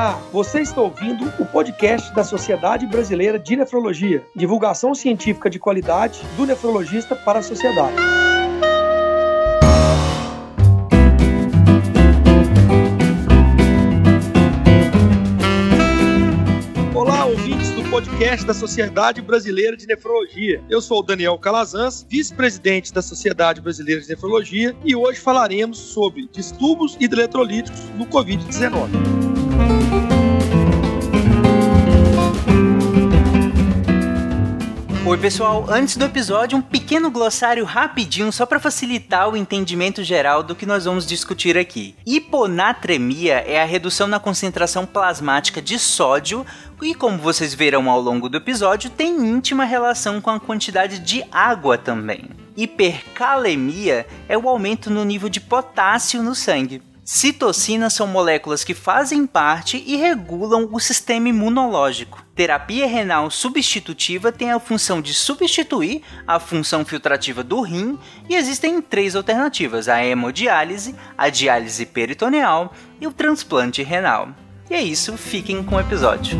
Olá, você está ouvindo o podcast da Sociedade Brasileira de Nefrologia, divulgação científica de qualidade do nefrologista para a sociedade. Olá, ouvintes do podcast da Sociedade Brasileira de Nefrologia. Eu sou o Daniel Calazans, vice-presidente da Sociedade Brasileira de Nefrologia, e hoje falaremos sobre distúrbios hidroeletrolíticos no Covid-19. Oi, pessoal. Antes do episódio, um pequeno glossário rapidinho só para facilitar o entendimento geral do que nós vamos discutir aqui. Hiponatremia é a redução na concentração plasmática de sódio e, como vocês verão ao longo do episódio, tem íntima relação com a quantidade de água também. Hipercalemia é o aumento no nível de potássio no sangue. Citocinas são moléculas que fazem parte e regulam o sistema imunológico. Terapia renal substitutiva tem a função de substituir a função filtrativa do rim e existem três alternativas: a hemodiálise, a diálise peritoneal e o transplante renal. E é isso, fiquem com o episódio.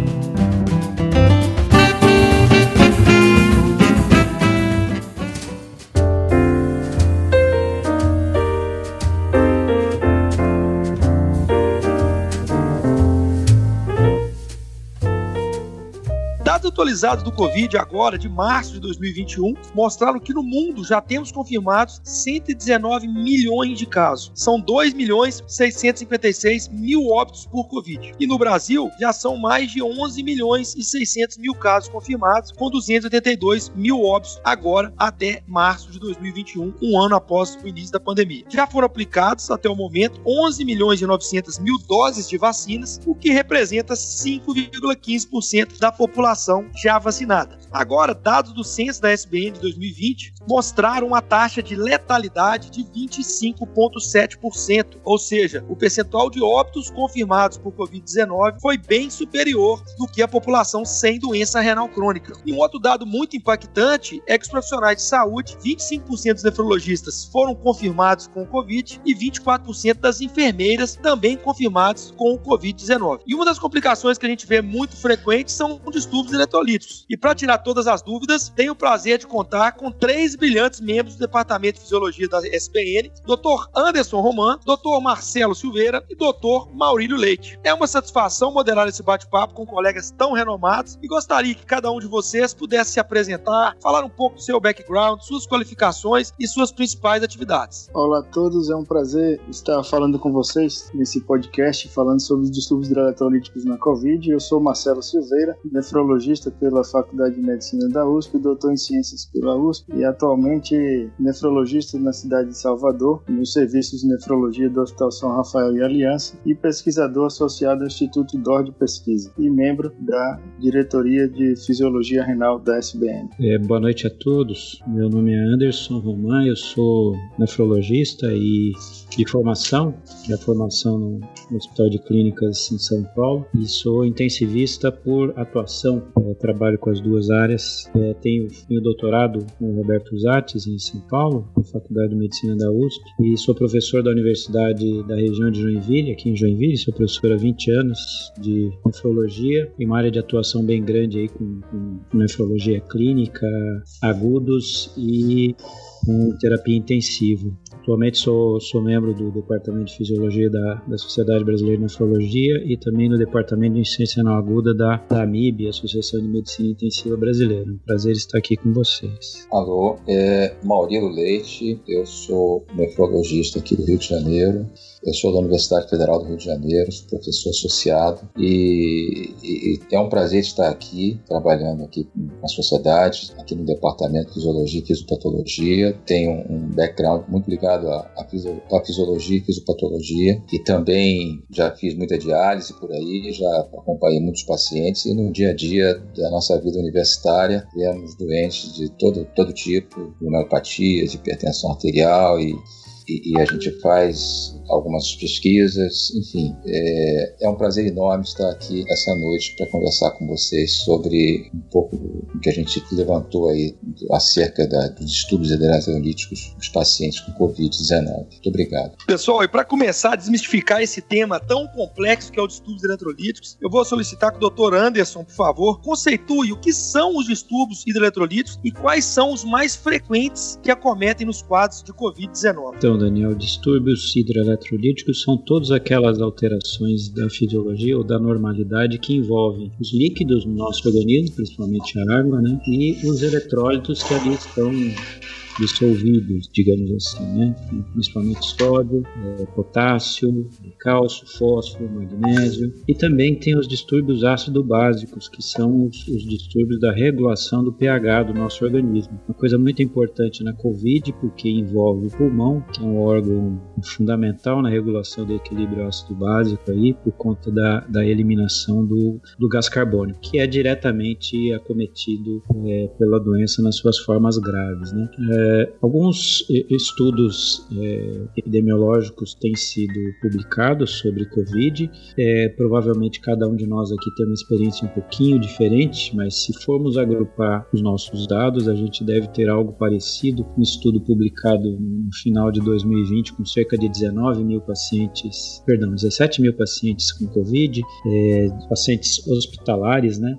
Atualizados do Covid agora, de março de 2021, mostraram que no mundo já temos confirmados 119 milhões de casos. São 2 milhões 656 mil óbitos por Covid. E no Brasil já são mais de 11 milhões e 600 mil casos confirmados, com 282 mil óbitos agora até março de 2021, um ano após o início da pandemia. Já foram aplicados até o momento 11 milhões e 900 mil doses de vacinas, o que representa 5,15% da população população já vacinada. Agora, dados do censo da SBN de 2020 mostraram uma taxa de letalidade de 25,7%, ou seja, o percentual de óbitos confirmados por Covid-19 foi bem superior do que a população sem doença renal crônica. E um outro dado muito impactante é que os profissionais de saúde, 25% dos nefrologistas foram confirmados com o Covid e 24% das enfermeiras também confirmados com o Covid-19. E uma das complicações que a gente vê muito frequente são distúrbios eletrolíticos. E para tirar todas as dúvidas, tenho o prazer de contar com três brilhantes membros do Departamento de Fisiologia da SBN, Dr. Anderson Roman, Dr. Marcelo Silveira e Dr. Maurílio Leite. É uma satisfação moderar esse bate-papo com colegas tão renomados e gostaria que cada um de vocês pudesse se apresentar, falar um pouco do seu background, suas qualificações e suas principais atividades. Olá a todos, é um prazer estar falando com vocês nesse podcast falando sobre os distúrbios hidroeletrolíticos na Covid. Eu sou Marcelo Silveira, nefrologista pela Faculdade de Medicina da USP, doutor em Ciências pela USP e atualmente nefrologista na cidade de Salvador, nos serviços de nefrologia do Hospital São Rafael e Aliança e pesquisador associado ao Instituto DOR de Pesquisa e membro da diretoria de Fisiologia Renal da SBN. É, boa noite a todos. Meu nome é Anderson Roman, eu sou nefrologista e de formação, da formação no, Hospital de Clínicas em São Paulo e sou intensivista por atuação. É, trabalho com as duas áreas. É, tenho, tenho doutorado com o Roberto Zates em São Paulo, na Faculdade de Medicina da USP, e sou professor da Universidade da região de Joinville, aqui em Joinville. Sou professor há 20 anos de nefrologia, em uma área de atuação bem grande aí com, com nefrologia clínica, agudos e com terapia intensiva. Atualmente sou, sou membro do Departamento de Fisiologia da, da Sociedade Brasileira de Nefrologia e também no Departamento de Insuficiência Renal Aguda da, da AMIB, Associação de Medicina Intensiva Brasileira. Um prazer estar aqui com vocês. Alô, é Maurilo Leite, eu sou nefrologista aqui do Rio de Janeiro. Eu sou da Universidade Federal do Rio de Janeiro, sou professor associado e, e, e é um prazer estar aqui, trabalhando aqui com a sociedade, aqui no Departamento de Fisiologia e Fisiopatologia. Tenho um background muito ligado à, à fisiologia e fisiopatologia e também já fiz muita diálise por aí, já acompanhei muitos pacientes e no dia a dia da nossa vida universitária vemos doentes de todo, todo tipo, de de hipertensão arterial e, e, e a gente faz algumas pesquisas, enfim. É, é um prazer enorme estar aqui essa noite para conversar com vocês sobre um pouco do que a gente levantou aí acerca da, dos estudos eletrolíticos dos pacientes com Covid-19. Muito obrigado. Pessoal, e para começar a desmistificar esse tema tão complexo que é o de estudos eletrolíticos, eu vou solicitar que o Dr. Anderson, por favor, conceitue o que são os distúrbios hidroeletrolíticos e quais são os mais frequentes que acometem nos quadros de Covid-19. Então, Daniel, distúrbios hidroeletrolíticos são todas aquelas alterações da fisiologia ou da normalidade que envolvem os líquidos no nosso organismo, principalmente a água, né, e os eletrólitos que ali estão dissolvidos, digamos assim, né? principalmente sódio, é, potássio, cálcio, fósforo, magnésio. E também tem os distúrbios ácido-básicos, que são os, os, distúrbios da regulação do pH do nosso organismo. Uma coisa muito importante na COVID, porque envolve o pulmão, que é um órgão fundamental na regulação do equilíbrio ácido-básico aí, por conta da, da eliminação do, do gás carbônico, que é diretamente acometido é, pela doença nas suas formas graves. Né? É, é, alguns estudos é, epidemiológicos têm sido publicados sobre Covid. É, provavelmente cada um de nós aqui tem uma experiência um pouquinho diferente, mas se formos agrupar os nossos dados, a gente deve ter algo parecido. Um estudo publicado no final de 2020 com cerca de 19 mil pacientes, perdão, 17 mil pacientes com Covid, pacientes hospitalares, né?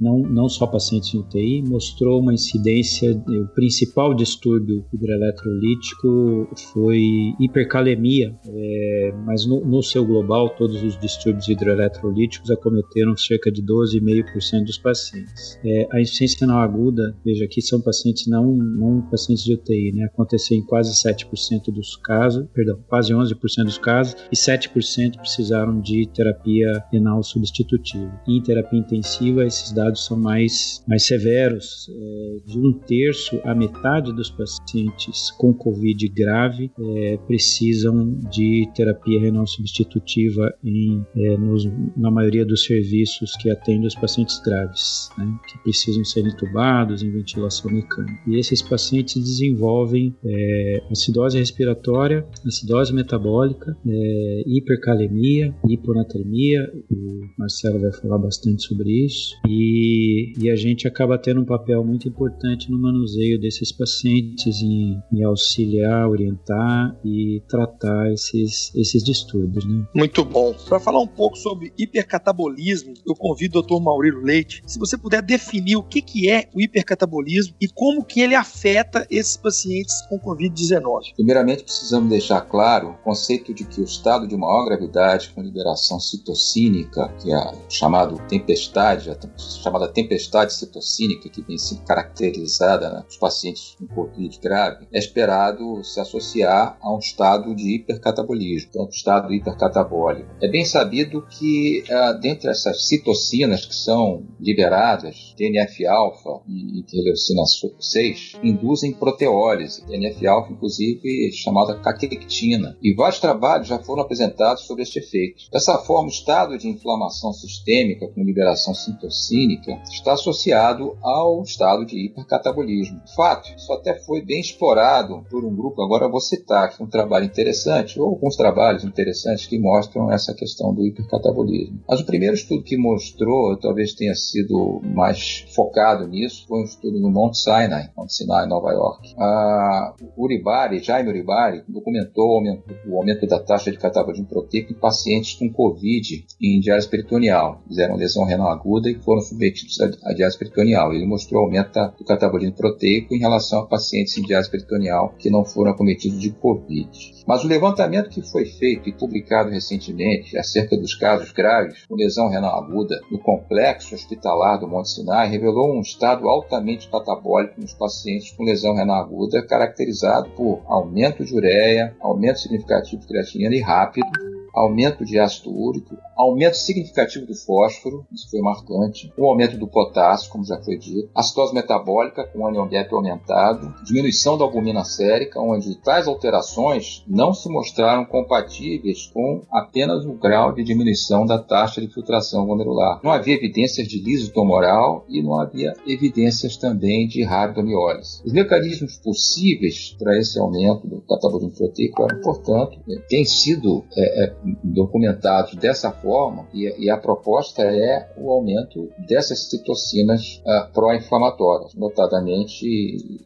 Não, não só pacientes em UTI, mostrou uma incidência, o principal distúrbio hidroeletrolítico foi hipercalemia, é, mas no, no, seu global, todos os distúrbios hidroeletrolíticos acometeram cerca de 12,5% dos pacientes. É, a insuficiência não aguda, veja aqui, são pacientes não, não pacientes de UTI, né? aconteceu em quase 7% dos casos, perdão, quase 11% dos casos, e 7% precisaram de terapia renal substitutiva. E em terapia intensiva, esses dados são mais, mais severos, é, de um terço a metade metade dos pacientes com Covid grave é, precisam de terapia renal substitutiva em, é, nos, na maioria dos serviços que atendem os pacientes graves, né, que precisam ser entubados em ventilação mecânica. E esses pacientes desenvolvem é, acidose respiratória, acidose metabólica, é, hipercalemia, hiponatremia, o Marcelo vai falar bastante sobre isso, e, e a gente acaba tendo um papel muito importante no manuseio desses pacientes pacientes em, em auxiliar, orientar e tratar esses, esses distúrbios. Né? Muito bom. Para falar um pouco sobre hipercatabolismo, eu convido o Dr. Maurílio Leite, se você puder definir o que, que é o hipercatabolismo e como que ele afeta esses pacientes com Covid-19. Primeiramente, precisamos deixar claro o conceito de que o estado de maior gravidade com liberação citocínica, que é a chamada tempestade, a chamada tempestade citocínica, que vem sendo caracterizada nos pacientes com Covid grave, é esperado se associar a um estado de hipercatabolismo, então, um estado hipercatabólico. É bem sabido que, ah, dentre essas citocinas que são liberadas, TNF-alfa e interleucina 6, induzem proteólise. TNF-alfa, inclusive, é chamada caquectina. E vários trabalhos já foram apresentados sobre este efeito. Dessa forma, o estado de inflamação sistêmica com liberação citocínica está associado ao estado de hipercatabolismo. Fato, isso até foi bem explorado por um grupo, agora vou citar um trabalho interessante, ou alguns trabalhos interessantes que mostram essa questão do hipercatabolismo. Mas o primeiro estudo que mostrou, talvez tenha sido mais focado nisso, foi um estudo no Mount Sinai, Mount Sinai, Nova York. A Uribari, Jaime Uribari, documentou o aumento, o aumento da taxa de catabolismo proteico em pacientes com Covid em diálise peritoneal. Fizeram lesão renal aguda e foram submetidos à diálise peritoneal. Ele mostrou o aumento do catabolismo proteico em relação relação a pacientes em diálise peritoneal que não foram acometidos de Covid. Mas o levantamento que foi feito e publicado recentemente acerca dos casos graves com lesão renal aguda no complexo hospitalar do Monte Sinai revelou um estado altamente catabólico nos pacientes com lesão renal aguda, caracterizado por aumento de ureia, aumento significativo de creatinina e rápido, aumento de ácido úrico, aumento significativo do fósforo, isso foi marcante, o aumento do potássio, como já foi dito, acidose metabólica com anion gap aumentado, diminuição da albumina sérica, onde tais alterações não se mostraram compatíveis com apenas o grau de diminuição da taxa de filtração glomerular. Não havia evidências de liso tumoral e não havia evidências também de rabdomiólise. Os mecanismos possíveis para esse aumento do catabolismo proteico eram, portanto, eh, têm sido é, é, documentados dessa forma e, e, a proposta é o aumento dessas citocinas uh, pró-inflamatórias, notadamente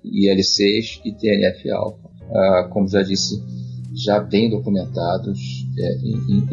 IL-6 e TNF-alfa. Uh, como já disse, já bem documentados é,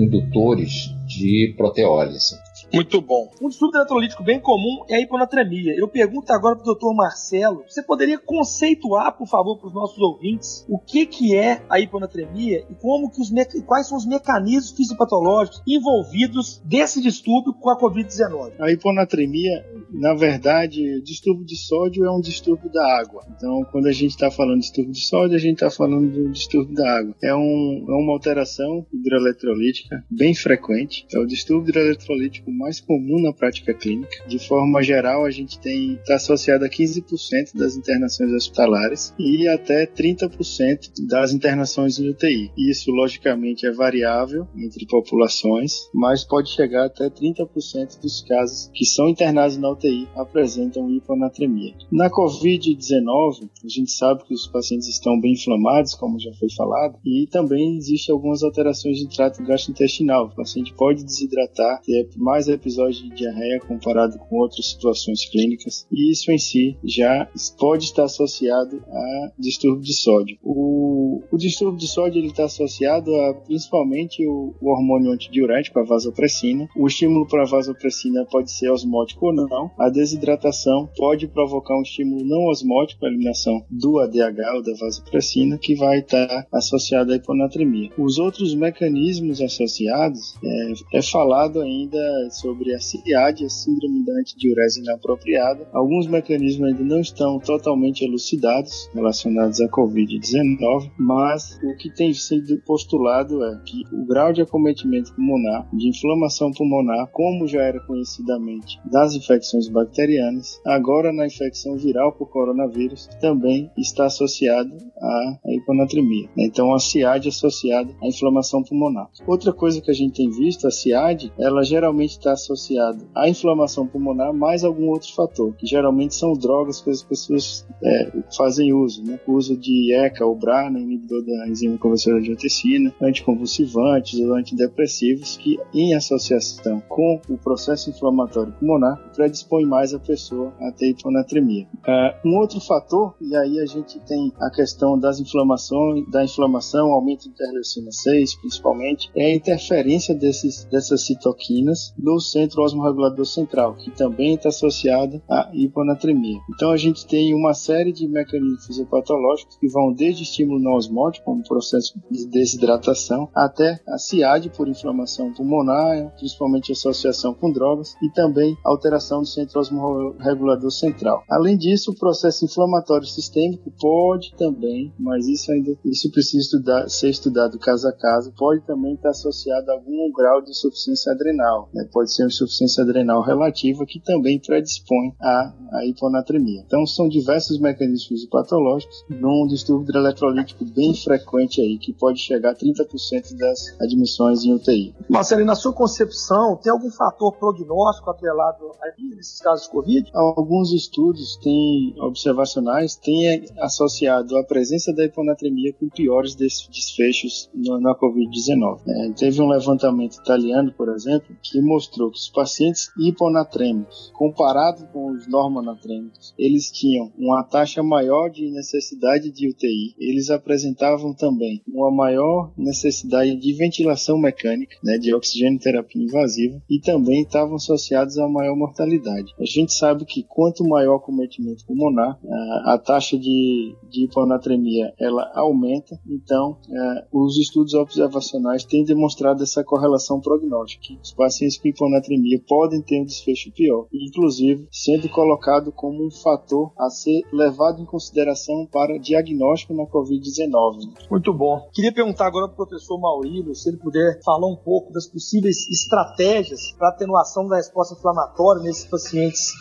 indutores de proteólise. Muito bom. Um distúrbio eletrolítico bem comum é a hiponatremia. Eu pergunto agora para o Dr. Marcelo, você poderia conceituar, por favor, para os nossos ouvintes, o que, que é a hiponatremia e como que os quais são os mecanismos fisiopatológicos envolvidos desse distúrbio com a COVID-19? A hiponatremia, na verdade, distúrbio de sódio é um distúrbio da água. Então, quando a gente está falando de distúrbio de sódio, a gente está falando do distúrbio da água. É, um, é uma alteração hidroeletrolítica bem frequente. É o distúrbio hidroeletrolítico mais comum na prática clínica. De forma geral, a gente tem está associado a 15% das internações hospitalares e até 30% das internações em UTI. Isso, logicamente, é variável entre populações, mas pode chegar até 30% dos casos que são internados na UTI apresentam hiponatremia. Na COVID-19, a gente sabe que os pacientes estão bem inflamados, como já foi falado, e também existem algumas alterações de trato gastrointestinal. O paciente pode desidratar, ter mais episódios de diarreia comparado com outras situações clínicas, e isso em si já pode estar associado a distúrbio de sódio. O, o distúrbio de sódio está associado a principalmente o, o hormônio antidiurético, a vasopressina. O estímulo para a vasopressina pode ser osmótico ou não. A desidratação pode provocar um estímulo não osmótico, a eliminação do ADH ou da vasopressina, que vai estar associado à hiponatremia. Os outros mecanismos associados é, é falado ainda sobre a CIAD, a Síndrome da Antidiurese Inapropriada. Alguns mecanismos ainda não estão totalmente elucidados relacionados à Covid-19, mas o que tem sido postulado é que o grau de acometimento pulmonar, de inflamação pulmonar, como já era conhecidamente das infecções bacterianas, agora na infecção viral por coronavírus, também está associado à hiponatremia. Então, a CIAD associada à inflamação pulmonar. Outra coisa que a gente tem visto, a CIAD, ela geralmente está associado à inflamação pulmonar mais algum outro fator, que geralmente são drogas que as pessoas é, fazem uso, né? O uso de ECA ou BRA, inibidor da enzima conversora de angiotensina, anticonvulsivantes ou antidepressivos, que em associação com o processo inflamatório pulmonar predispõe mais a pessoa a ter hiponatremia. Uh, um outro fator, e aí a gente tem a questão das inflamações, da inflamação, aumento de interleucina 6, principalmente, é a interferência desses, dessas citoquinas centro osmorregulador central, que também está associado à hiponatremia. Então a gente tem uma série de mecanismos fisiopatológicos que vão desde estímulo não osmótico, como processo de desidratação, até a CIAD por inflamação pulmonar, principalmente associação com drogas, e também alteração do centro osmorregulador central. Além disso, o processo inflamatório sistêmico pode também, mas isso ainda isso precisa estudar, ser estudado caso a caso, pode também estar associado a algum grau de insuficiência adrenal, né? pode ser uma insuficiência adrenal relativa que também predispõe à, à hiponatremia. Então são diversos mecanismos patológicos num distúrbio eletrolítico bem frequente aí, que pode chegar a 30% das admissões em UTI. Marcelo, na sua concepção, tem algum fator prognóstico atrelado aí nesses casos de Covid? Alguns estudos têm, observacionais têm associado a presença da hiponatremia com piores desfechos na Covid-19. É, teve um levantamento italiano, por exemplo, que mostrou que os pacientes hiponatrêmicos, comparado com os normanatrêmicos, eles tinham uma taxa maior de necessidade de UTI. Eles apresentavam também uma maior necessidade de ventilação mecânica, né, de oxigênio terapia invasiva, e também estavam associados a maior mortalidade. A gente sabe que quanto maior o cometimento pulmonar, a taxa de, de hiponatremia ela aumenta. Então, é, os estudos observacionais têm demonstrado essa correlação prognóstica. Os pacientes com hiponatremia podem ter um desfecho pior, inclusive sendo colocado como um fator a ser levado em consideração para diagnóstico na Covid-19. Muito bom. Queria perguntar agora para o professor Maurílio, se ele puder falar um pouco das possíveis estratégias para atenuação da resposta inflamatória nesses pacientes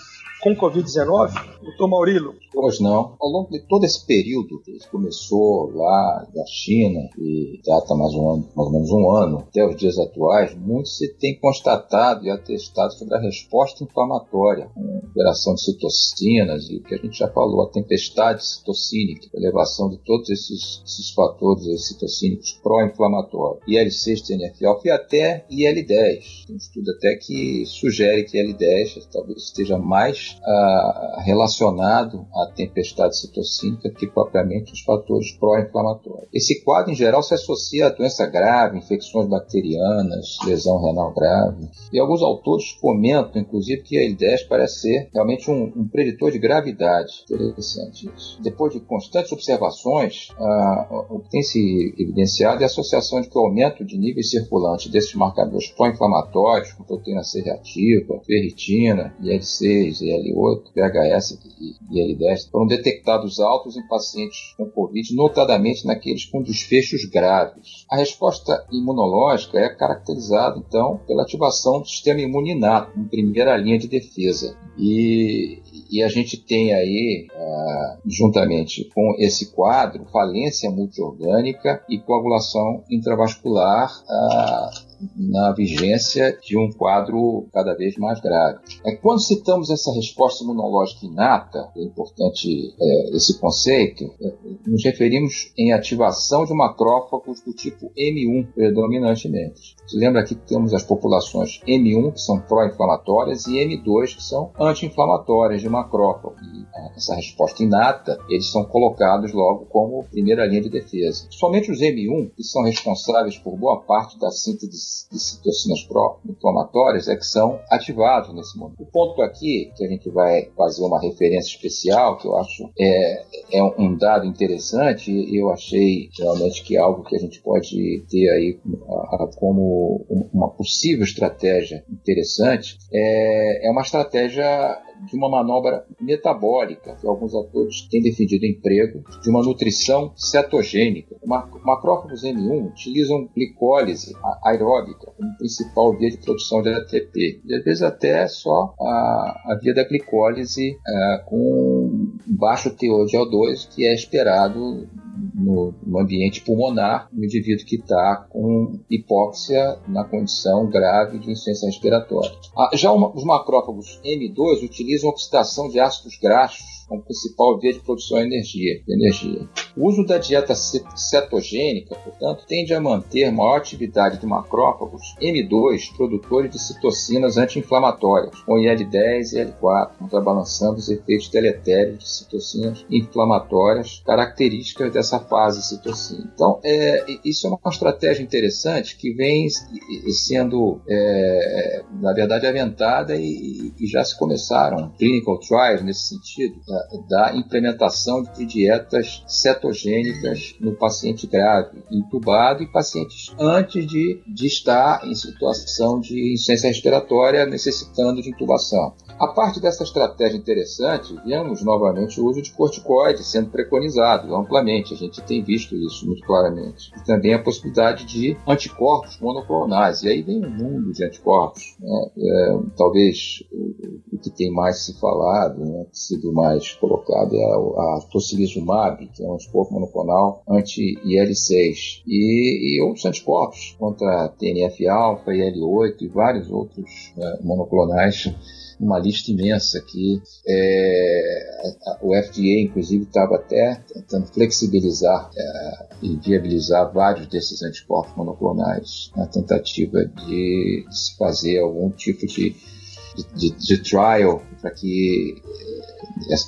com Covid-19? Doutor Maurílio. Pois não. Ao longo de todo esse período, que começou lá da China e data mais, um ano, mais ou menos um ano, até os dias atuais, muito se tem constatado e atestado sobre a resposta inflamatória, com liberação de citocinas e o que a gente já falou, a tempestade citocínica, a elevação de todos esses, esses fatores citocínicos pró-inflamatórios, IL-6, TNF-alfa e até IL-10. Tem um estudo até que sugere que IL-10 talvez esteja mais ah, relacionado tempestade citocínica que propriamente os fatores pró-inflamatórios. Esse quadro, em geral, se associa a doença grave, infecções bacterianas, lesão renal grave. E alguns autores comentam, inclusive, que a IL-10 parece ser realmente um, um, preditor de gravidade. Interessante isso. Depois de constantes observações, ah, o que tem se evidenciado é a associação de que o aumento de níveis circulantes desses marcadores pró-inflamatórios, com proteína C reativa, ferritina, IL-6, IL-8, VHS e IL-10, foram detectados altos em pacientes com Covid, notadamente naqueles com desfechos graves. A resposta imunológica é caracterizada, então, pela ativação do sistema imune inato, em primeira linha de defesa. E, e a gente tem aí, ah, juntamente com esse quadro, falência multiorgânica e coagulação intravascular ah, na vigência de um quadro cada vez mais grave. É, quando citamos essa resposta imunológica inata, é importante é, esse conceito, é, nos referimos em ativação de macrófagos do tipo M1 predominantemente. Se lembra aqui que temos as populações M1, que são pró-inflamatórias, e M2, que são anti-inflamatórias de macrófago. Essa resposta inata, eles são colocados logo como primeira linha de defesa. Somente os M1, que são responsáveis por boa parte da síntese de citocinas pró-inflamatórias é que são ativados nesse momento. O ponto aqui, que a gente vai fazer uma referência especial, que eu acho é, é um dado interessante, e eu achei realmente que é algo que a gente pode ter aí como uma possível estratégia interessante, é, é uma estratégia de uma manobra metabólica, que alguns atores têm defendido emprego, de uma nutrição cetogênica. Macrófagos M1 utilizam glicólise aeróbica como principal via de produção de ATP, e às vezes até só a, a via da glicólise é, com baixo teor de O2, que é esperado no, no, ambiente pulmonar, no indivíduo que está com hipóxia na condição grave de insuficiência respiratória. Ah, já os macrófagos M2 utilizam oxidação de ácidos graxos como principal via de produção de energia, de energia. O uso da dieta cetogênica, portanto, tende a manter maior atividade de macrófagos M2, produtores de citocinas anti-inflamatórias, com IL-10 e IL-4, contrabalançando os efeitos deletérios de citocinas inflamatórias características dessa fase citocina. Então, é, isso é uma estratégia interessante que vem sendo, é, na verdade, aventada e, e já se começaram clinical trials nesse sentido da, implementação de dietas cetogênicas no paciente grave, intubado e pacientes antes de, de estar em situação de insuficiência respiratória necessitando de intubação. A parte dessa estratégia interessante, vemos novamente o uso de corticoides sendo preconizado amplamente. A gente tem visto isso muito claramente. E também a possibilidade de anticorpos monoclonais. E aí vem um mundo de anticorpos. Né? É, talvez o, o, que tem mais se falado, né, sido mais colocado, é a, a tocilizumab, que é um anticorpo monoclonal anti-IL6. E, e outros anticorpos contra TNF-alfa, IL-8 e vários outros né, monoclonais uma lista imensa que é, o FDA, inclusive, estava até tentando flexibilizar é, e viabilizar vários desses anticorpos monoclonais na tentativa de, se fazer algum tipo de, de, de trial para que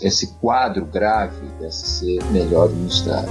esse quadro grave pudesse ser melhor administrado.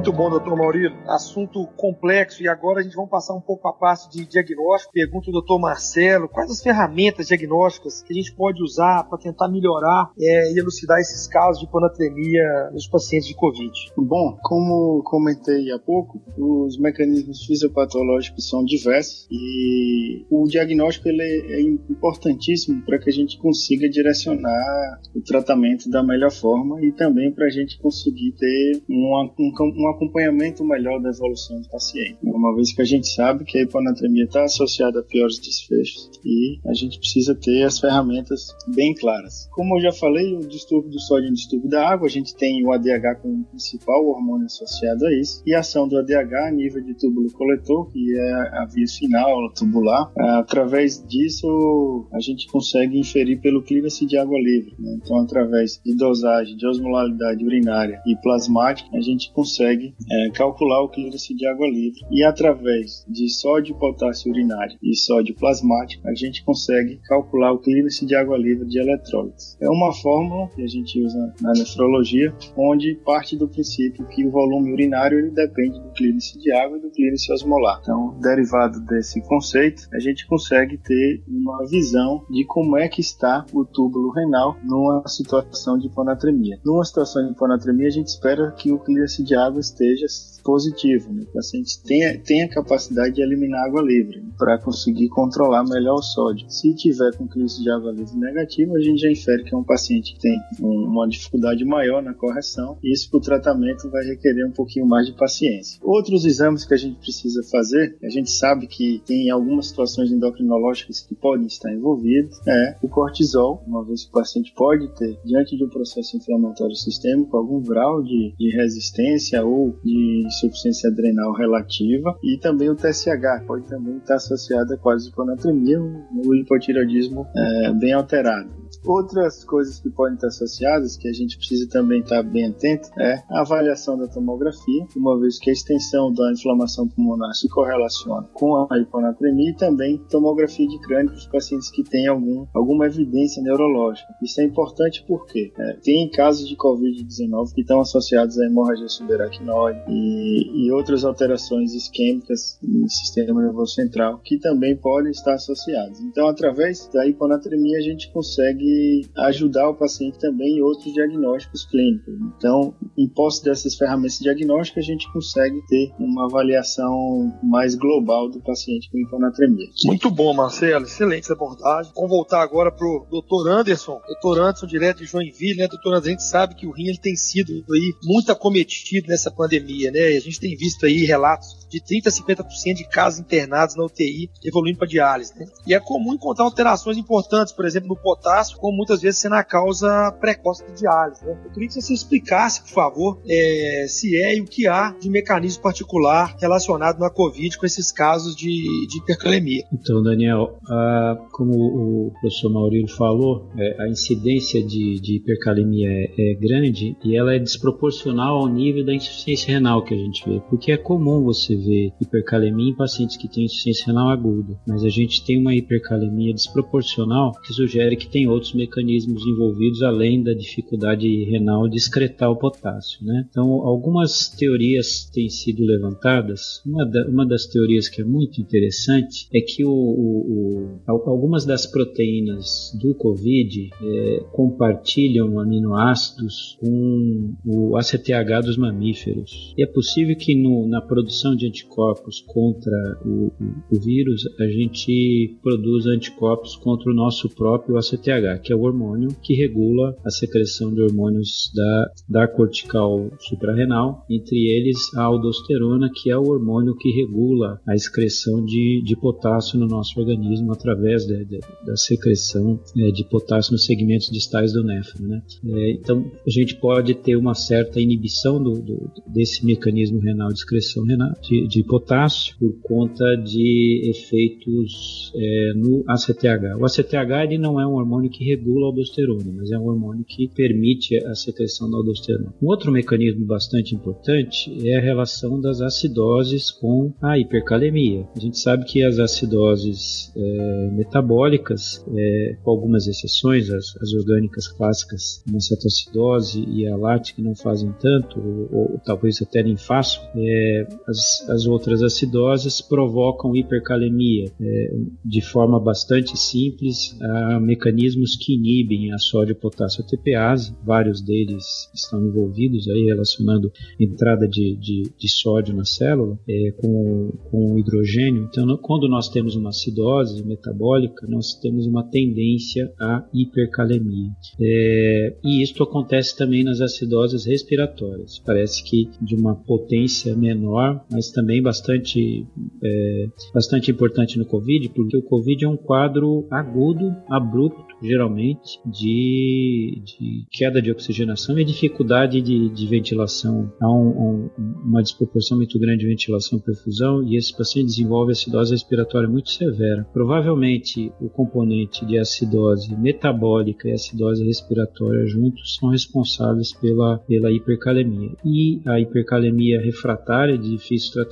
Muito bom, doutor Maurício. Assunto complexo e agora a gente vai passar um pouco a parte de diagnóstico. Pergunto ao doutor Marcelo quais as ferramentas diagnósticas que a gente pode usar para tentar melhorar é, e elucidar esses casos de hiponatremia nos pacientes de Covid. Bom, como comentei há pouco, os mecanismos fisiopatológicos são diversos e o diagnóstico ele é importantíssimo para que a gente consiga direcionar o tratamento da melhor forma e também para a gente conseguir ter um, um, um, acompanhamento melhor da evolução do paciente. Uma vez que a gente sabe que a hiponatremia está associada a piores desfechos e a gente precisa ter as ferramentas bem claras. Como eu já falei, o distúrbio do sódio e o distúrbio da água, a gente tem o ADH como principal hormônio associado a isso e a ação do ADH a nível de túbulo coletor, que é a via final tubular. Através disso, a gente consegue inferir pelo clearance de água livre. Né? Então, através de dosagem de osmolaridade urinária e plasmática, a gente consegue é, calcular o clearance de água livre. E através de sódio e potássio urinário e sódio plasmático, a gente consegue calcular o clearance de água livre de eletrólitos. É uma fórmula que a gente usa na nefrologia, onde parte do princípio que o volume urinário ele depende do clearance de água e do clearance osmolar. Então, derivado desse conceito, a gente consegue ter uma visão de como é que está o túbulo renal numa situação de hiponatremia. Numa situação de hiponatremia, a gente espera que o clearance de água esteja positivo, né? o paciente tenha, tenha capacidade de eliminar água livre para conseguir controlar melhor o sódio. Se tiver com clearance de água livre negativo, a gente já infere que é um paciente que tem um, uma dificuldade maior na correção e isso para o tratamento vai requerer um pouquinho mais de paciência. Outros exames que a gente precisa fazer, a gente sabe que tem algumas situações endocrinológicas que podem estar envolvidas, é o cortisol, uma vez que o paciente pode ter, diante de um processo inflamatório sistêmico, algum grau de, de resistência ou de insuficiência adrenal relativa, e também o TSH pode também estar associado a quase hiponatremia, o hipotireoidismo é, bem alterado. Outras coisas que podem estar associadas, que a gente precisa também estar bem atento, é a avaliação da tomografia, uma vez que a extensão da inflamação pulmonar se correlaciona com a hiponatremia e também tomografia de crânio para os pacientes que têm algum, alguma evidência neurológica. Isso é importante porque é, tem casos de Covid-19 que estão associados à hemorragia subaracnoide e, e outras alterações isquêmicas no sistema nervoso central que também podem estar associados. Então, através da hiponatremia, a gente consegue ajudar o paciente também em outros diagnósticos clínicos. Então, em posse dessas ferramentas diagnósticas, a gente consegue ter uma avaliação mais global do paciente com hiponatremia. Muito bom, Marcelo. Excelente abordagem. Vamos voltar agora para o doutor Anderson. Doutor Anderson, direto de Joinville, né? Doutor Anderson, a gente sabe que o rim ele tem sido aí muito acometido nessa pandemia, né? A gente tem visto aí relatos de 30 a 50% de casos internados na UTI evoluindo para diálise, né? E é comum encontrar alterações importantes, por exemplo, no potássio, como muitas vezes sendo a causa precoce de diálise, né? Eu queria que você explicasse, por favor, é, se é e o que há de mecanismo particular relacionado na COVID com esses casos de, de hipercalemia. Então, Daniel, a, como o professor Maurílio falou, é, a incidência de, de hipercalemia é, é, grande e ela é desproporcional ao nível da insuficiência renal que a gente vê, porque é comum você ver hipercalemia em pacientes que têm insuficiência renal aguda, mas a gente tem uma hipercalemia desproporcional que sugere que tem outros mecanismos envolvidos além da dificuldade renal de excretar o potássio, né? Então, algumas teorias têm sido levantadas. Uma, da, uma das teorias que é muito interessante é que o, o, o, algumas das proteínas do COVID é, compartilham aminoácidos com o ACTH dos mamíferos. E é possível que no, na produção de anticorpos contra o, o, vírus a gente produza anticorpos contra o nosso próprio ACTH, que é o hormônio que regula a secreção de hormônios da, da cortical suprarrenal, entre eles a aldosterona, que é o hormônio que regula a excreção de, de potássio no nosso organismo através de, de, da secreção é, de potássio nos segmentos distais do néfron. Né? É, então a gente pode ter uma certa inibição do, do, desse mecanismo renal de excreção renal, de de, potássio por conta de efeitos é, no ACTH. O ACTH ele não é um hormônio que regula a aldosterona, mas é um hormônio que permite a secreção da aldosterona. Um outro mecanismo bastante importante é a relação das acidoses com a hipercalemia. A gente sabe que as acidoses é, metabólicas, é, com algumas exceções, as, as orgânicas clássicas, a cetoacidose e a lática não fazem tanto, ou, ou talvez até nem façam, é, as, as outras acidoses provocam hipercalemia é, de forma bastante simples. Há mecanismos que inibem a sódio-potássio ATPase, vários deles estão envolvidos aí relacionando entrada de, de, de sódio na célula é, com, com hidrogênio. Então, quando nós temos uma acidose metabólica, nós temos uma tendência à hipercalemia. É, e isto acontece também nas acidoses respiratórias. Parece que de uma potência menor, mas também bastante, é, bastante importante no Covid, porque o Covid é um quadro agudo, abrupto, geralmente, de, de queda de oxigenação e dificuldade de, de ventilação. Há um, um, uma desproporção muito grande de ventilação e perfusão e esse paciente desenvolve acidose respiratória muito severa. Provavelmente o componente de acidose metabólica e acidose respiratória juntos são responsáveis pela, pela hipercalemia. E a hipercalemia refratária de difícil tratamento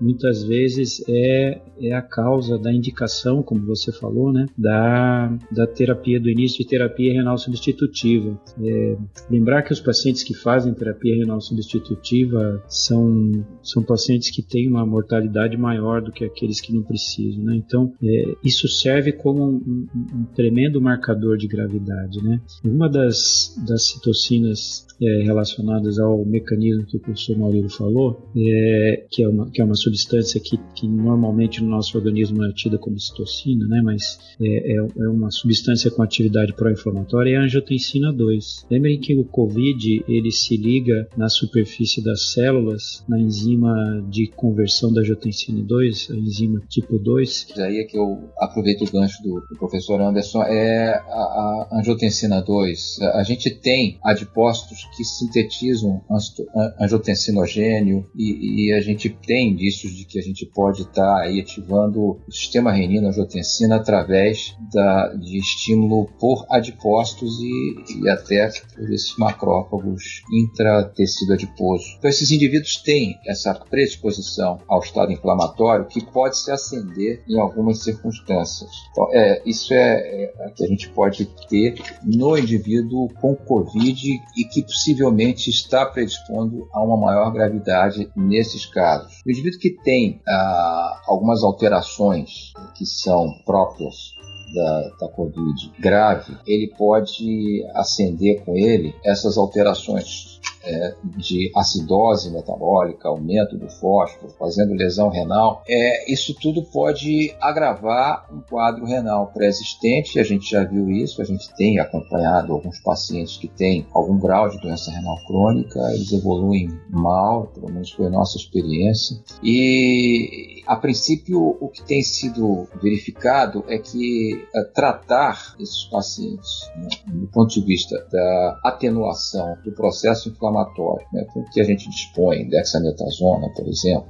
muitas vezes é, é a causa da indicação, como você falou, né, da, da terapia, do início de terapia renal substitutiva. É, lembrar que os pacientes que fazem terapia renal substitutiva são, são pacientes que têm uma mortalidade maior do que aqueles que não precisam. Né? Então, é, isso serve como um, um, um, tremendo marcador de gravidade. Né? Uma das, das citocinas é, relacionadas ao mecanismo que o professor Maurício falou, é, que, é uma, que é uma substância que, que normalmente no nosso organismo é tida como citocina, né? mas é, é, é uma substância com atividade pró-inflamatória, é a angiotensina 2. Lembrem que o COVID ele se liga na superfície das células, na enzima de conversão da angiotensina 2, a enzima tipo 2. Aí é que eu aproveito o gancho do, do professor Anderson, é a, a angiotensina 2. A gente tem adipócitos que sintetizam angiotensinogênio e, e, a gente tem indícios de que a gente pode estar tá aí ativando o sistema renina-angiotensina através da, de estímulo por adipócitos e, e até por esses macrófagos intratecido adiposo. Então esses indivíduos têm essa predisposição ao estado inflamatório que pode se acender em algumas circunstâncias. Então, é, isso é, é que a gente pode ter no indivíduo com Covid e que possivelmente está predispondo a uma maior gravidade nesses casos. O indivíduo que tem ah, algumas alterações que são próprias da, da Covid grave, ele pode acender com ele essas alterações é, de acidose metabólica, aumento do fósforo, fazendo lesão renal, é, isso tudo pode agravar um quadro renal pré-existente. A gente já viu isso, a gente tem acompanhado alguns pacientes que têm algum grau de doença renal crônica, eles evoluem mal, pelo menos foi a nossa experiência. E a princípio, o que tem sido verificado é que é, tratar esses pacientes, né, do ponto de vista da atenuação do processo inflamatório, né, com que a gente dispõe, dexametasona, por exemplo,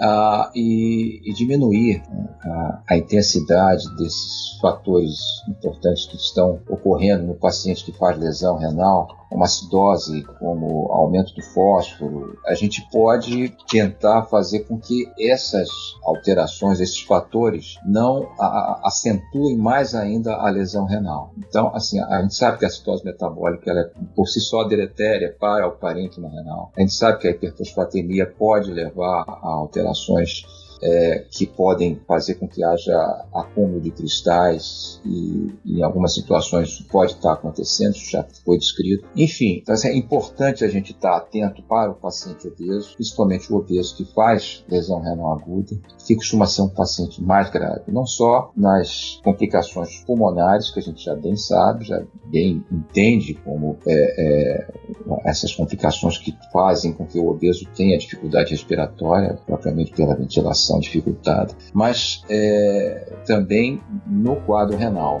uh, e, e, diminuir a, a, intensidade desses fatores importantes que estão ocorrendo no paciente que faz lesão renal, como acidose, como aumento do fósforo, a gente pode tentar fazer com que essas alterações, esses fatores, não a, a, acentuem mais ainda a lesão renal. Então, assim, a gente sabe que a acidose metabólica é por si só deletéria para o parênquima renal. A gente sabe que a hiperfosfatemia pode levar a alterações é, que podem fazer com que haja acúmulo de cristais e em algumas situações isso pode estar acontecendo, isso já foi descrito. Enfim, então assim, é importante a gente estar atento para o paciente obeso, principalmente o obeso que faz lesão renal aguda, que costuma ser um paciente mais grave, não só nas complicações pulmonares, que a gente já bem sabe, já bem entende como é, é, essas complicações que fazem com que o obeso tenha dificuldade respiratória, propriamente pela ventilação dificultada, mas é, também no quadro renal.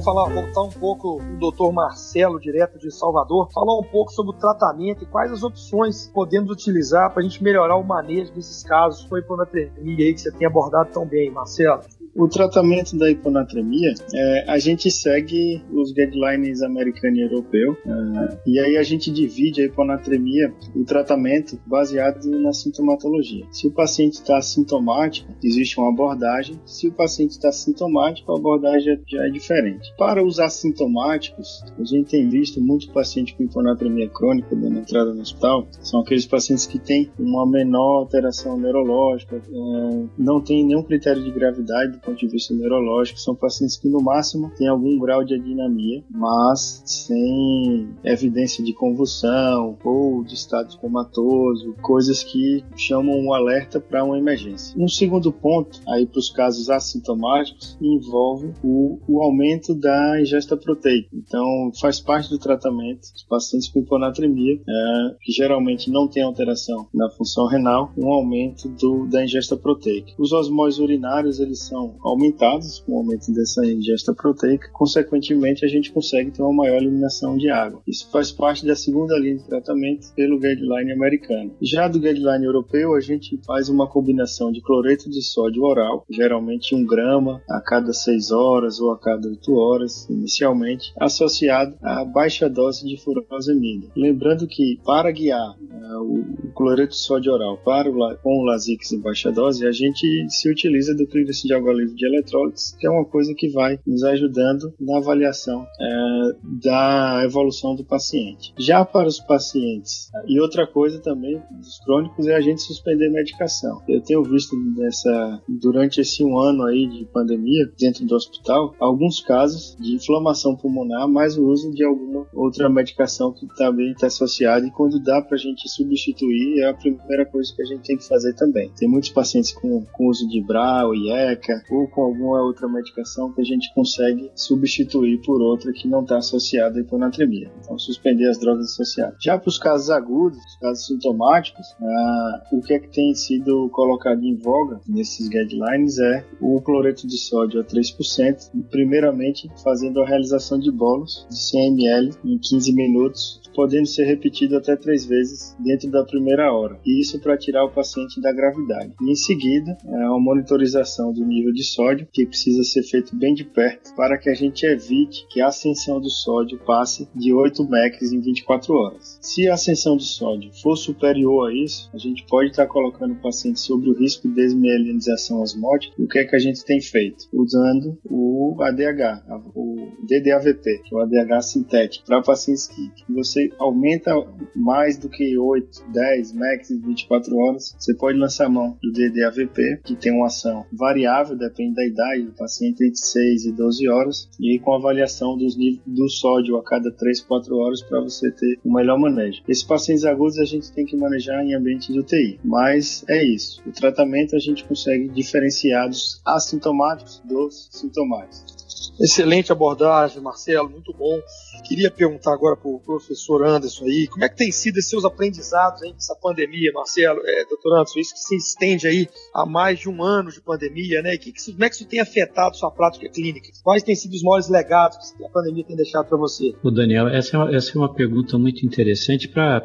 Vamos falar, voltar um pouco o doutor Marcelo, direto de Salvador, falar um pouco sobre o tratamento e quais as opções podemos utilizar para a gente melhorar o manejo desses casos com hiponatremia aí que você tem abordado tão bem, Marcelo. O tratamento da hiponatremia, é, a gente segue os guidelines americano e europeu, é, e aí a gente divide a hiponatremia, o tratamento, baseado na sintomatologia. Se o paciente está sintomático, existe uma abordagem. Se o paciente está sintomático, a abordagem já é diferente. Para os assintomáticos, a gente tem visto muito paciente com hiponatremia crônica dando entrada no hospital. São aqueles pacientes que têm uma menor alteração neurológica, é, não tem nenhum critério de gravidade ponto de vista neurológico. São pacientes que, no máximo, têm algum grau de adinamia, mas sem evidência de convulsão ou de estado comatoso, coisas que chamam um alerta para uma emergência. Um segundo ponto, aí para os casos assintomáticos, envolve o, o aumento da ingesta proteica. Então, faz parte do tratamento dos pacientes com hiponatremia, é, que geralmente não tem alteração na função renal, um aumento do, da ingesta proteica. Os osmoses urinários, eles são aumentados com o aumento dessa ingesta proteica, consequentemente a gente consegue ter uma maior eliminação de água. Isso faz parte da segunda linha de tratamento pelo guideline americano. Já do guideline europeu, a gente faz uma combinação de cloreto de sódio oral, geralmente 1 grama a cada 6 horas ou a cada 8 horas, inicialmente, associado a baixa dose de furosemida. Lembrando que para guiar uh, o cloreto de sódio oral para o, com o Lasix em baixa dose, a gente se utiliza do clírice de água de eletrólitos, que é uma coisa que vai nos ajudando na avaliação é, da evolução do paciente. Já para os pacientes, e outra coisa também dos crônicos é a gente suspender medicação. Eu tenho visto nessa, durante esse um ano aí de pandemia, dentro do hospital, alguns casos de inflamação pulmonar, mais o uso de alguma outra medicação que também está associada e quando dá para a gente substituir, é a primeira coisa que a gente tem que fazer também. Tem muitos pacientes com, com uso de BRAL, IECA ou com alguma outra medicação que a gente consegue substituir por outra que não está associada à hiponatremia. Então, suspender as drogas associadas. Já para os casos agudos, os casos sintomáticos, ah, o que é que tem sido colocado em voga nesses guidelines é o cloreto de sódio a 3%, primeiramente fazendo a realização de bolos de 100 ml em 15 minutos podendo ser repetido até três vezes dentro da primeira hora, e isso para tirar o paciente da gravidade. E em seguida, é uma monitorização do nível de sódio, que precisa ser feito bem de perto, para que a gente evite que a ascensão do sódio passe de 8 mEq em 24 horas. Se a ascensão de sódio for superior a isso, a gente pode estar colocando o paciente sobre o risco de desmielinização osmótica. O que é que a gente tem feito? Usando o ADH, o DDAVP, que é o ADH sintético, para pacientes que, você aumenta mais do que 8, 10 max em 24 horas, você pode lançar mão do DDAVP, que tem uma ação variável, depende da idade do paciente, entre 6 e 12 horas, e com avaliação dos níveis do sódio a cada 3, 4 horas para você ter o melhor manejo. Esses pacientes agudos a gente tem que manejar em ambiente de UTI, mas é isso. O tratamento a gente consegue diferenciar dos assintomáticos dos sintomáticos. Excelente abordagem, Marcelo, muito bom. Queria perguntar agora para o professor Anderson aí, como é que tem sido esses seus aprendizados aí nessa pandemia, Marcelo? É, doutor Anderson, isso que se estende aí há mais de um ano de pandemia, né? Que, que, como é que isso tem afetado sua prática clínica? Quais têm sido os maiores legados que a pandemia tem deixado para você? O Daniel, essa é uma, essa é uma pergunta muito interessante para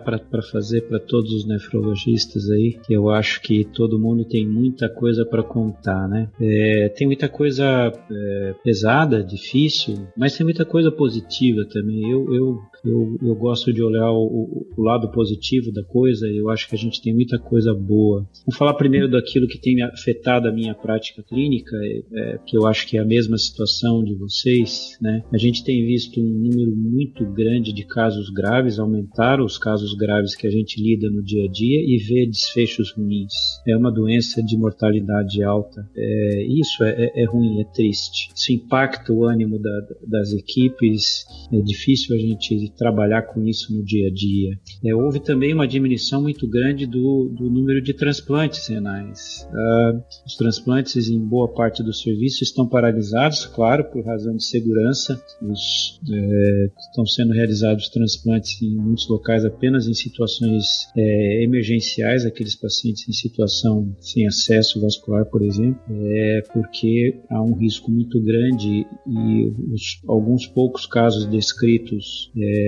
fazer para todos os nefrologistas aí, que eu acho que todo mundo tem muita coisa para contar, né? É, tem muita coisa é, pesada, difícil, mas tem muita coisa positiva também. Eu, eu, eu, eu gosto de olhar o, o, lado positivo da coisa eu acho que a gente tem muita coisa boa. Vou falar primeiro daquilo que tem afetado a minha prática clínica, é, é, que eu acho que é a mesma situação de vocês. Né? A gente tem visto um número muito grande de casos graves, aumentar os casos graves que a gente lida no dia a dia e ver desfechos ruins. É uma doença de mortalidade alta. É, isso é, é, é ruim, é triste. Isso impacta o ânimo da, das equipes. É difícil a gente trabalhar com isso no dia a dia. É, houve também uma diminuição muito grande do, do número de transplantes renais. Uh, os transplantes em boa parte do serviço estão paralisados, claro, por razão de segurança. Os, é, estão sendo realizados transplantes em muitos locais apenas em situações é, emergenciais, aqueles pacientes em situação sem acesso vascular, por exemplo, é porque há um risco muito grande e os, alguns poucos casos descritos é,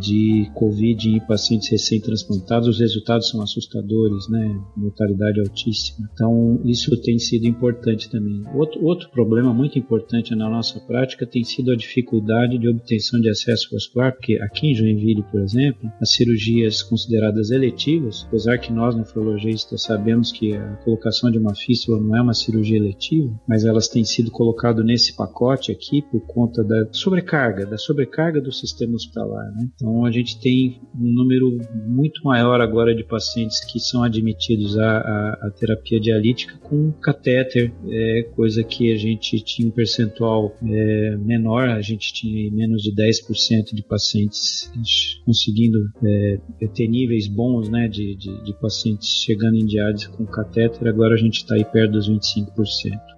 de Covid em pacientes recém-transplantados, os resultados são assustadores, né? Mortalidade altíssima. Então, isso tem sido importante também. Outro, outro problema muito importante na nossa prática tem sido a dificuldade de obtenção de acesso vascular, porque aqui em Joinville, por exemplo, as cirurgias consideradas eletivas, apesar que nós nefrologistas sabemos que a colocação de uma fístula não é uma cirurgia eletiva, mas elas têm sido colocadas nesse pacote aqui por conta da sobrecarga, da sobrecarga do sistema hospitalar. Né? Então a gente tem um número muito maior agora de pacientes que são admitidos à, à, à terapia dialítica com catéter, é, coisa que a gente tinha um percentual é, menor, a gente tinha menos de 10% de pacientes conseguindo é, ter níveis bons né, de, de, de pacientes chegando em diálise com catéter, agora a gente está aí perto dos 25%.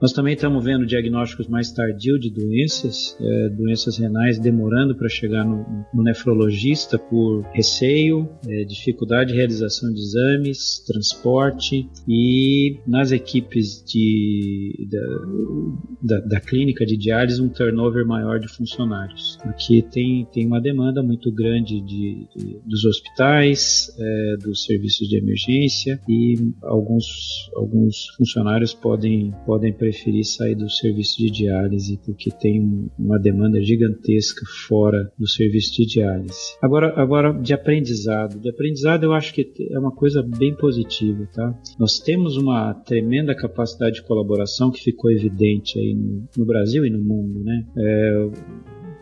Nós também estamos vendo diagnósticos mais tardios de doenças, é, doenças renais demorando para chegar no, no, nefrologista por receio, é, dificuldade de realização de exames, transporte e nas equipes de, da, da, da clínica de diálise um turnover maior de funcionários, porque tem, tem uma demanda muito grande de, de dos hospitais, é, dos serviços de emergência e alguns, alguns funcionários podem, podem preferir sair do serviço de diálise porque tem uma demanda gigantesca fora do serviço de diálise. Agora, agora de aprendizado. De aprendizado eu acho que é uma coisa bem positiva, tá? Nós temos uma tremenda capacidade de colaboração que ficou evidente aí no, no Brasil e no mundo, né? É,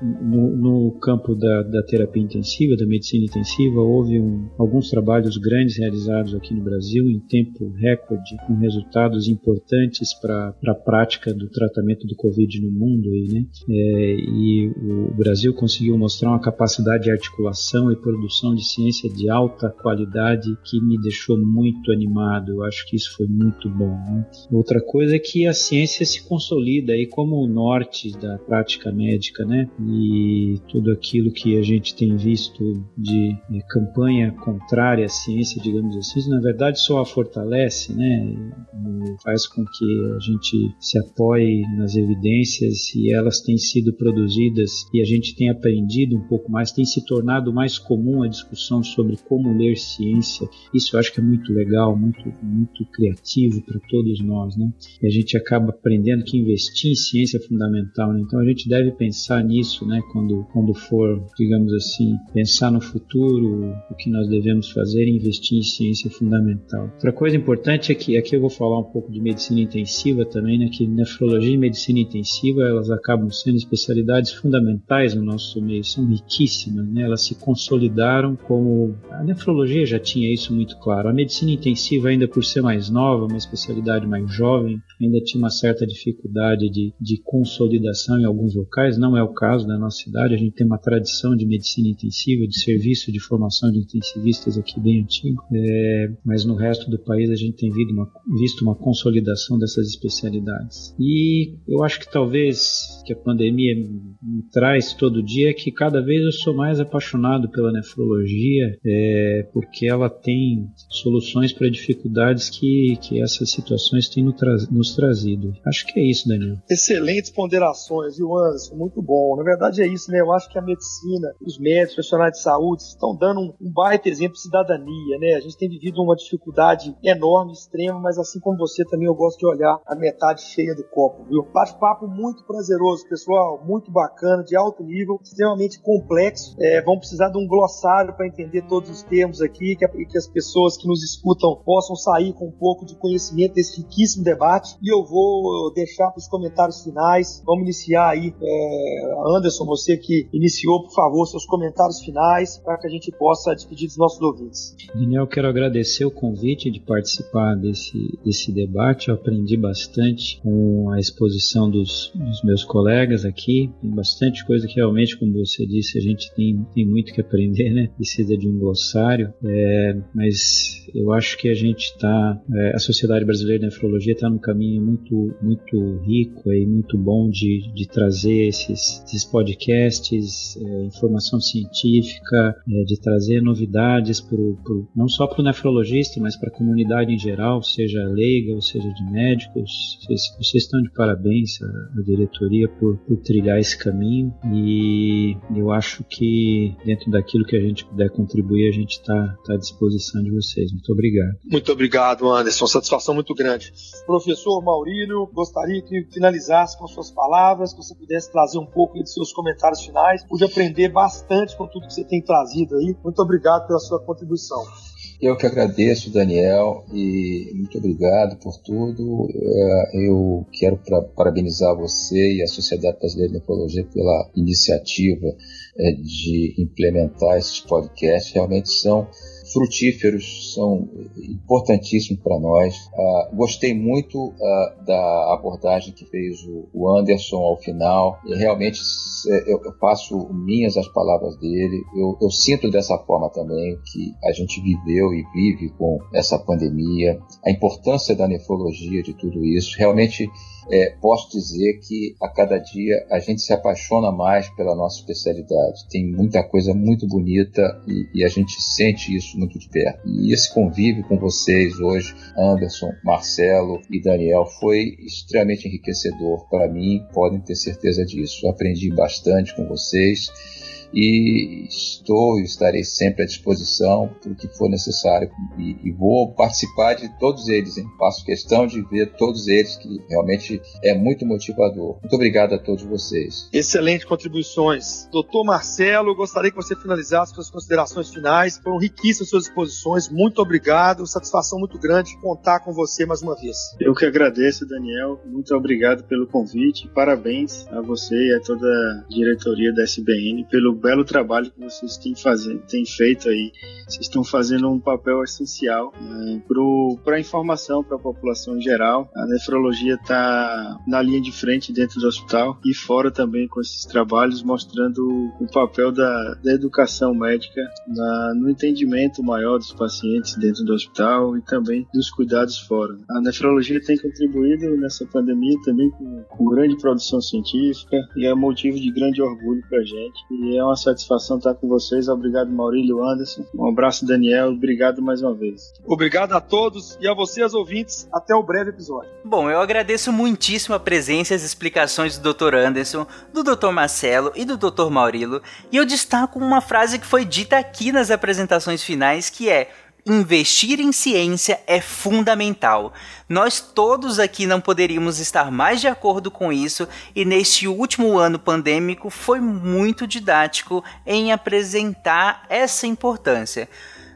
no, no campo da, da, terapia intensiva, da medicina intensiva, houve um, alguns trabalhos grandes realizados aqui no Brasil em tempo recorde, com resultados importantes para a prática do tratamento do Covid no mundo. Aí, né? É, e o Brasil conseguiu mostrar uma capacidade de articulação e produção de ciência de alta qualidade que me deixou muito animado. Eu acho que isso foi muito bom. Né? Outra coisa é que a ciência se consolida aí como o norte da prática médica, né? e tudo aquilo que a gente tem visto de, campanha contrária à ciência, digamos assim, na verdade só a fortalece, né? faz com que a gente se apoie nas evidências e elas têm sido produzidas e a gente tem aprendido um pouco mais, tem se tornado mais comum a discussão sobre como ler ciência. Isso eu acho que é muito legal, muito, muito criativo para todos nós, né? E a gente acaba aprendendo que investir em ciência é fundamental, né? Então a gente deve pensar nisso isso, né? Quando, quando for, digamos assim, pensar no futuro, o que nós devemos fazer, investir em ciência é fundamental. Outra coisa importante é que aqui eu vou falar um pouco de medicina intensiva também, né? Que nefrologia e medicina intensiva elas acabam sendo especialidades fundamentais no nosso meio, são riquíssimas, né? Elas se consolidaram como a nefrologia já tinha isso muito claro. A medicina intensiva ainda por ser mais nova, uma especialidade mais jovem, ainda tinha uma certa dificuldade de, de consolidação em alguns locais. Não é o caso na nossa cidade, a gente tem uma tradição de medicina intensiva, de serviço de formação de intensivistas aqui bem antigo, é, mas no resto do país a gente tem uma, visto uma consolidação dessas especialidades. E eu acho que talvez que a pandemia me traz todo dia é que cada vez eu sou mais apaixonado pela nefrologia, é, porque ela tem soluções para dificuldades que, que essas situações têm nos trazido. Acho que é isso, Daniel. Excelentes ponderações, viu, Anderson? Muito bom. Na verdade, é isso, né? Eu acho que a medicina, os médicos, os profissionais de saúde estão dando um, um baita exemplo de cidadania, né? A gente tem vivido uma dificuldade enorme, extrema, mas assim como você também eu gosto de olhar a metade cheia do copo, viu? Bate-papo muito prazeroso, pessoal, muito bacana, de alto nível, extremamente complexo. É, vamos precisar de um glossário para entender todos os termos aqui, que, que as pessoas que nos escutam possam sair com um pouco de conhecimento desse riquíssimo debate. E eu vou deixar para os comentários finais. Vamos iniciar aí. É, Anderson, você que iniciou, por favor, seus comentários finais para que a gente possa despedir dos nossos ouvintes. Daniel, quero agradecer o convite de participar desse, desse debate. Eu aprendi bastante com a exposição dos, dos meus colegas aqui. Tem bastante coisa que realmente, como você disse, a gente tem, tem muito que aprender, né? Precisa de um glossário. É, mas eu acho que a gente está, é, a Sociedade Brasileira de Nefrologia está num caminho muito, muito rico e muito bom de, de trazer esses, esses podcasts, é, informação científica, é, de trazer novidades para pro, não só para o nefrologista, mas para a comunidade em geral, seja leiga ou seja de médicos. Vocês, vocês estão de parabéns a, a diretoria por, por, trilhar esse caminho e eu acho que dentro daquilo que a gente puder contribuir, a gente está tá à disposição de vocês. Muito obrigado. Muito obrigado, Anderson. Satisfação muito grande. Professor Maurílio, gostaria que finalizasse com suas palavras, que você pudesse trazer um pouco de seus comentários finais. Pude aprender bastante com tudo que você tem trazido aí. Muito obrigado pela sua contribuição. Eu que agradeço, Daniel, e muito obrigado por tudo. É, eu quero parabenizar você e a Sociedade Brasileira de Nefrologia pela iniciativa é, de implementar esses podcasts. Realmente são frutíferos, são importantíssimos para nós. Uh, gostei muito uh, da abordagem que fez o, o Anderson ao final. E realmente eu, eu passo minhas as palavras dele. Eu, eu, sinto dessa forma também que a gente viveu e vive com essa pandemia, a importância da nefrologia de tudo isso. Realmente é, posso dizer que a cada dia a gente se apaixona mais pela nossa especialidade. Tem muita coisa muito bonita e, e, a gente sente isso muito de perto. E esse convívio com vocês hoje, Anderson, Marcelo e Daniel, foi extremamente enriquecedor para mim. Podem ter certeza disso. Eu aprendi bastante com vocês e estou e estarei sempre à disposição para o que for necessário e, e, vou participar de todos eles, hein? faço questão de ver todos eles, que realmente é muito motivador. Muito obrigado a todos vocês. Excelentes contribuições. Doutor Marcelo, gostaria que você finalizasse suas considerações finais. Foram riquíssimas suas exposições. Muito obrigado. Satisfação muito grande contar com você mais uma vez. Eu que agradeço, Daniel. Muito obrigado pelo convite. Parabéns a você e a toda a diretoria da SBN pelo belo trabalho que vocês têm, fazendo, têm feito aí. Vocês estão fazendo um papel essencial né, para a informação para a população em geral. A nefrologia está na linha de frente dentro do hospital e fora também com esses trabalhos, mostrando o papel da, da educação médica na, no entendimento maior dos pacientes dentro do hospital e também dos cuidados fora. A nefrologia tem contribuído nessa pandemia também com, com grande produção científica e é motivo de grande orgulho para a gente. E é uma uma satisfação estar com vocês. Obrigado, Maurílio Anderson. Um abraço, Daniel. Obrigado mais uma vez. Obrigado a todos e a vocês, ouvintes. Até o breve episódio. Bom, eu agradeço muitíssimo a presença e as explicações do Dr. Anderson, do Dr. Marcelo e do Dr. Maurilo. E eu destaco uma frase que foi dita aqui nas apresentações finais, que é Investir em ciência é fundamental. Nós todos aqui não poderíamos estar mais de acordo com isso, e neste último ano pandêmico foi muito didático em apresentar essa importância.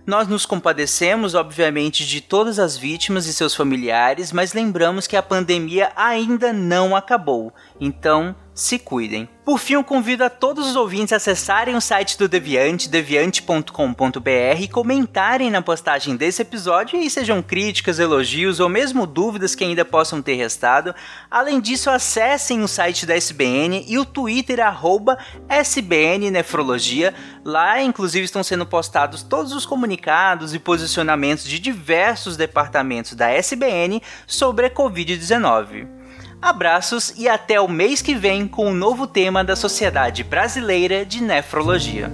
Nós nos compadecemos, obviamente, de todas as vítimas e seus familiares, mas lembramos que a pandemia ainda não acabou. Então, se cuidem. Por fim, eu convido a todos os ouvintes a acessarem o site do Deviante, deviante.com.br e comentarem na postagem desse episódio e sejam críticas, elogios ou mesmo dúvidas que ainda possam ter restado. Além disso, acessem o site da SBN e o Twitter arroba SBN Nefrologia. Lá, inclusive, estão sendo postados todos os comunicados e posicionamentos de diversos departamentos da SBN sobre a Covid-19. Abraços e até o mês que vem com um novo tema da Sociedade Brasileira de Nefrologia.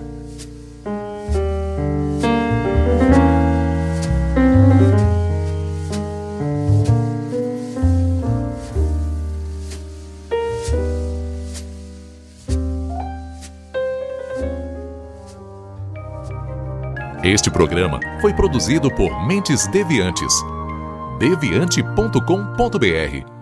Este programa foi produzido por Mentes Deviantes. deviante.com.br